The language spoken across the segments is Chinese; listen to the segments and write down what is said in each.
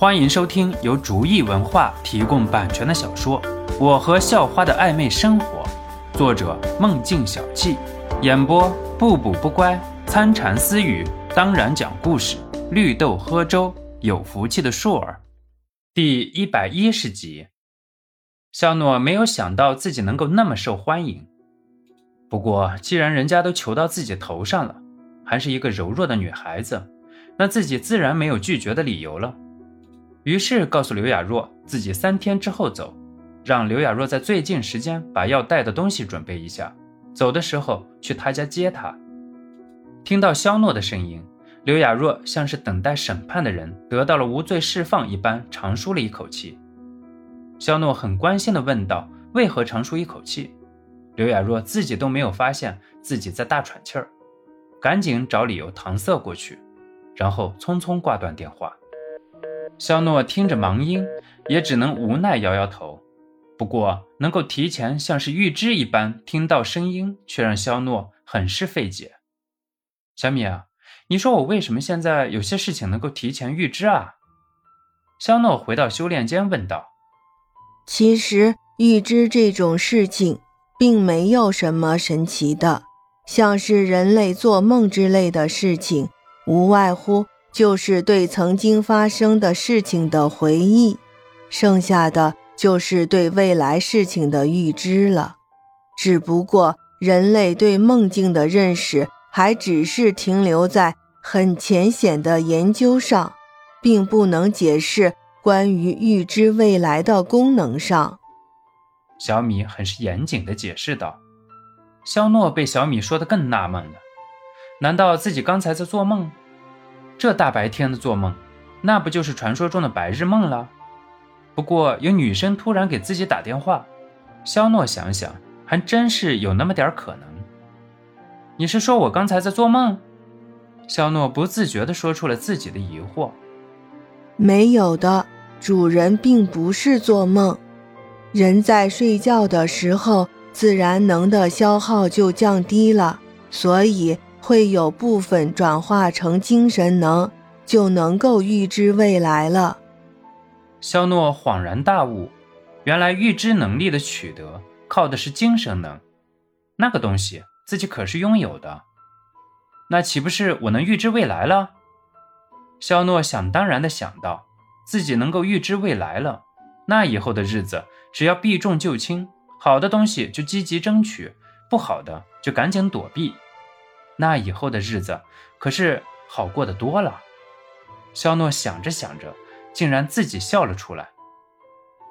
欢迎收听由竹意文化提供版权的小说《我和校花的暧昧生活》，作者梦境小憩，演播不补不乖、参禅私语，当然讲故事，绿豆喝粥，有福气的硕儿，第一百一十集。肖诺没有想到自己能够那么受欢迎，不过既然人家都求到自己头上了，还是一个柔弱的女孩子，那自己自然没有拒绝的理由了。于是告诉刘雅若自己三天之后走，让刘雅若在最近时间把要带的东西准备一下，走的时候去他家接他。听到肖诺的声音，刘雅若像是等待审判的人得到了无罪释放一般，长舒了一口气。肖诺很关心地问道：“为何长舒一口气？”刘雅若自己都没有发现自己在大喘气儿，赶紧找理由搪塞过去，然后匆匆挂断电话。肖诺听着忙音，也只能无奈摇摇头。不过，能够提前像是预知一般听到声音，却让肖诺很是费解。小米啊，你说我为什么现在有些事情能够提前预知啊？肖诺回到修炼间问道。其实预知这种事情，并没有什么神奇的，像是人类做梦之类的事情，无外乎就是对曾经发生的事情的回忆，剩下的就是对未来事情的预知了。只不过人类对梦境的认识，还只是停留在很浅显的研究上，并不能解释。关于预知未来的功能上，小米很是严谨地解释道。肖诺被小米说得更纳闷了，难道自己刚才在做梦？这大白天的做梦，那不就是传说中的白日梦了？不过有女生突然给自己打电话，肖诺想想，还真是有那么点可能。你是说我刚才在做梦？肖诺不自觉地说出了自己的疑惑。没有的。主人并不是做梦，人在睡觉的时候，自然能的消耗就降低了，所以会有部分转化成精神能，就能够预知未来了。肖诺恍然大悟，原来预知能力的取得靠的是精神能，那个东西自己可是拥有的，那岂不是我能预知未来了？肖诺想当然的想到。自己能够预知未来了，那以后的日子只要避重就轻，好的东西就积极争取，不好的就赶紧躲避，那以后的日子可是好过得多了。肖诺想着想着，竟然自己笑了出来。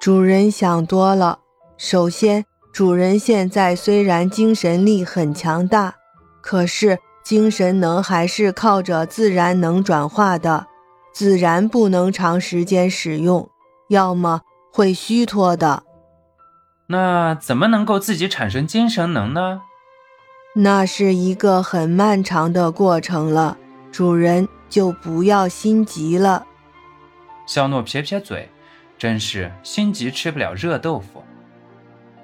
主人想多了。首先，主人现在虽然精神力很强大，可是精神能还是靠着自然能转化的。自然不能长时间使用，要么会虚脱的。那怎么能够自己产生精神能呢？那是一个很漫长的过程了，主人就不要心急了。肖诺撇撇嘴，真是心急吃不了热豆腐。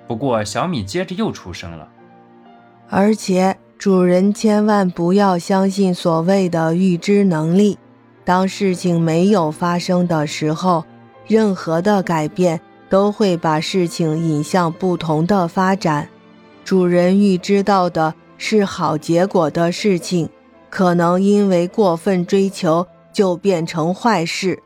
不过小米接着又出声了，而且主人千万不要相信所谓的预知能力。当事情没有发生的时候，任何的改变都会把事情引向不同的发展。主人预知到的是好结果的事情，可能因为过分追求就变成坏事；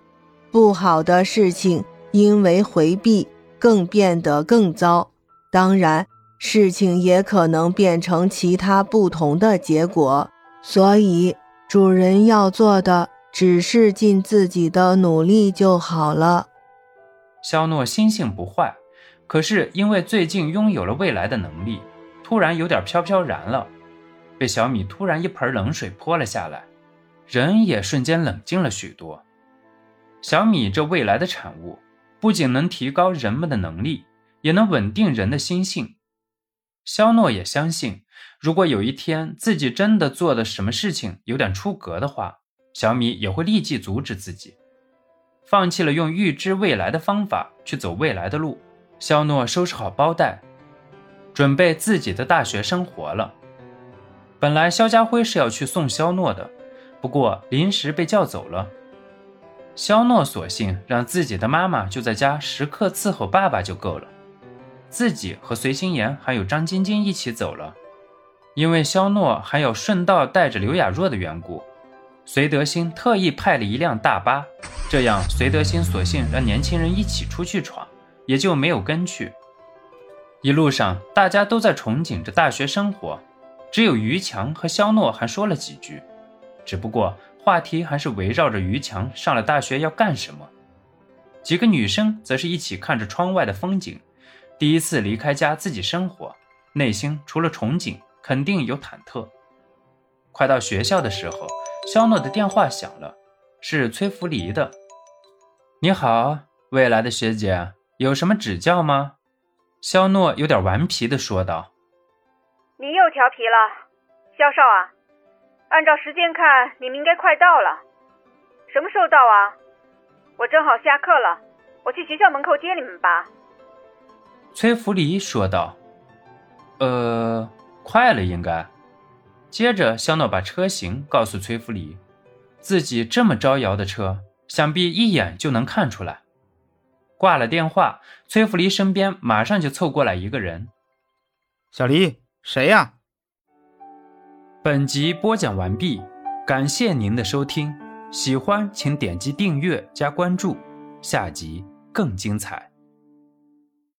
不好的事情因为回避更变得更糟。当然，事情也可能变成其他不同的结果。所以，主人要做的。只是尽自己的努力就好了。肖诺心性不坏，可是因为最近拥有了未来的能力，突然有点飘飘然了，被小米突然一盆冷水泼了下来，人也瞬间冷静了许多。小米这未来的产物，不仅能提高人们的能力，也能稳定人的心性。肖诺也相信，如果有一天自己真的做的什么事情有点出格的话。小米也会立即阻止自己，放弃了用预知未来的方法去走未来的路。肖诺收拾好包袋，准备自己的大学生活了。本来肖家辉是要去送肖诺的，不过临时被叫走了。肖诺索性让自己的妈妈就在家时刻伺候爸爸就够了，自己和随心妍还有张晶晶一起走了。因为肖诺还要顺道带着刘雅若的缘故，隋德兴特意派了一辆大巴，这样隋德兴索性让年轻人一起出去闯，也就没有跟去。一路上大家都在憧憬着大学生活，只有于强和肖诺还说了几句，只不过话题还是围绕着于强上了大学要干什么。几个女生则是一起看着窗外的风景，第一次离开家自己生活，内心除了憧憬。肯定有忐忑。快到学校的时候，肖诺的电话响了，是崔福黎的。你好，未来的学姐，有什么指教吗？肖诺有点顽皮的说道。你又调皮了，肖少啊！按照时间看，你们应该快到了。什么时候到啊？我正好下课了，我去学校门口接你们吧。崔福黎说道。呃。快了，应该。接着，肖诺把车型告诉崔福礼，自己这么招摇的车，想必一眼就能看出来。挂了电话，崔福黎身边马上就凑过来一个人：“小黎，谁呀？”本集播讲完毕，感谢您的收听，喜欢请点击订阅加关注，下集更精彩。